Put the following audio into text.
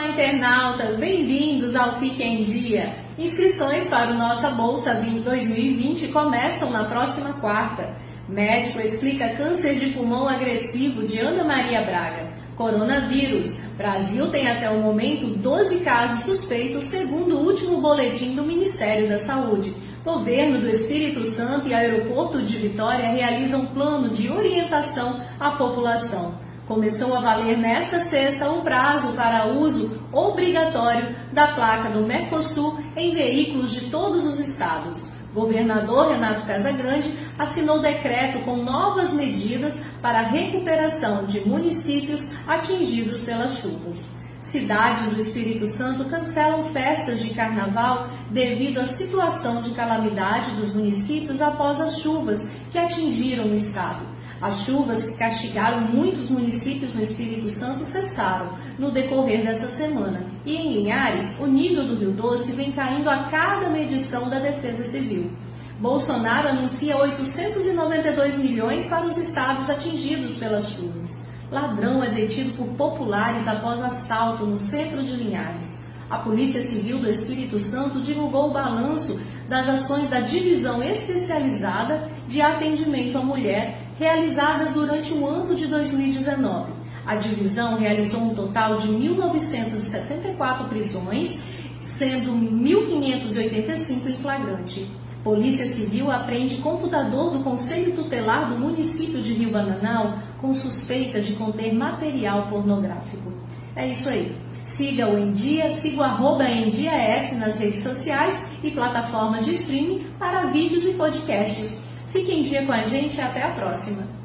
Olá, internautas! Bem-vindos ao Fique em Dia. Inscrições para o Nossa Bolsa 2020 começam na próxima quarta. Médico explica câncer de pulmão agressivo de Ana Maria Braga. Coronavírus. Brasil tem até o momento 12 casos suspeitos, segundo o último boletim do Ministério da Saúde. Governo do Espírito Santo e Aeroporto de Vitória realizam plano de orientação à população. Começou a valer nesta sexta o prazo para uso obrigatório da placa do Mercosul em veículos de todos os estados. Governador Renato Casagrande assinou decreto com novas medidas para a recuperação de municípios atingidos pelas chuvas. Cidades do Espírito Santo cancelam festas de carnaval devido à situação de calamidade dos municípios após as chuvas que atingiram o estado. As chuvas que castigaram muitos municípios no Espírito Santo cessaram no decorrer dessa semana. E em Linhares, o nível do Rio Doce vem caindo a cada medição da Defesa Civil. Bolsonaro anuncia 892 milhões para os estados atingidos pelas chuvas. Ladrão é detido por populares após assalto no centro de Linhares. A Polícia Civil do Espírito Santo divulgou o balanço das ações da Divisão Especializada de Atendimento à Mulher realizadas durante o ano de 2019. A divisão realizou um total de 1.974 prisões, sendo 1.585 em flagrante. Polícia Civil apreende computador do Conselho Tutelar do município de Rio Bananal com suspeita de conter material pornográfico. É isso aí. Siga o Em Dia, siga o arroba nas redes sociais e plataformas de streaming para vídeos e podcasts. Fique em dia com a gente e até a próxima!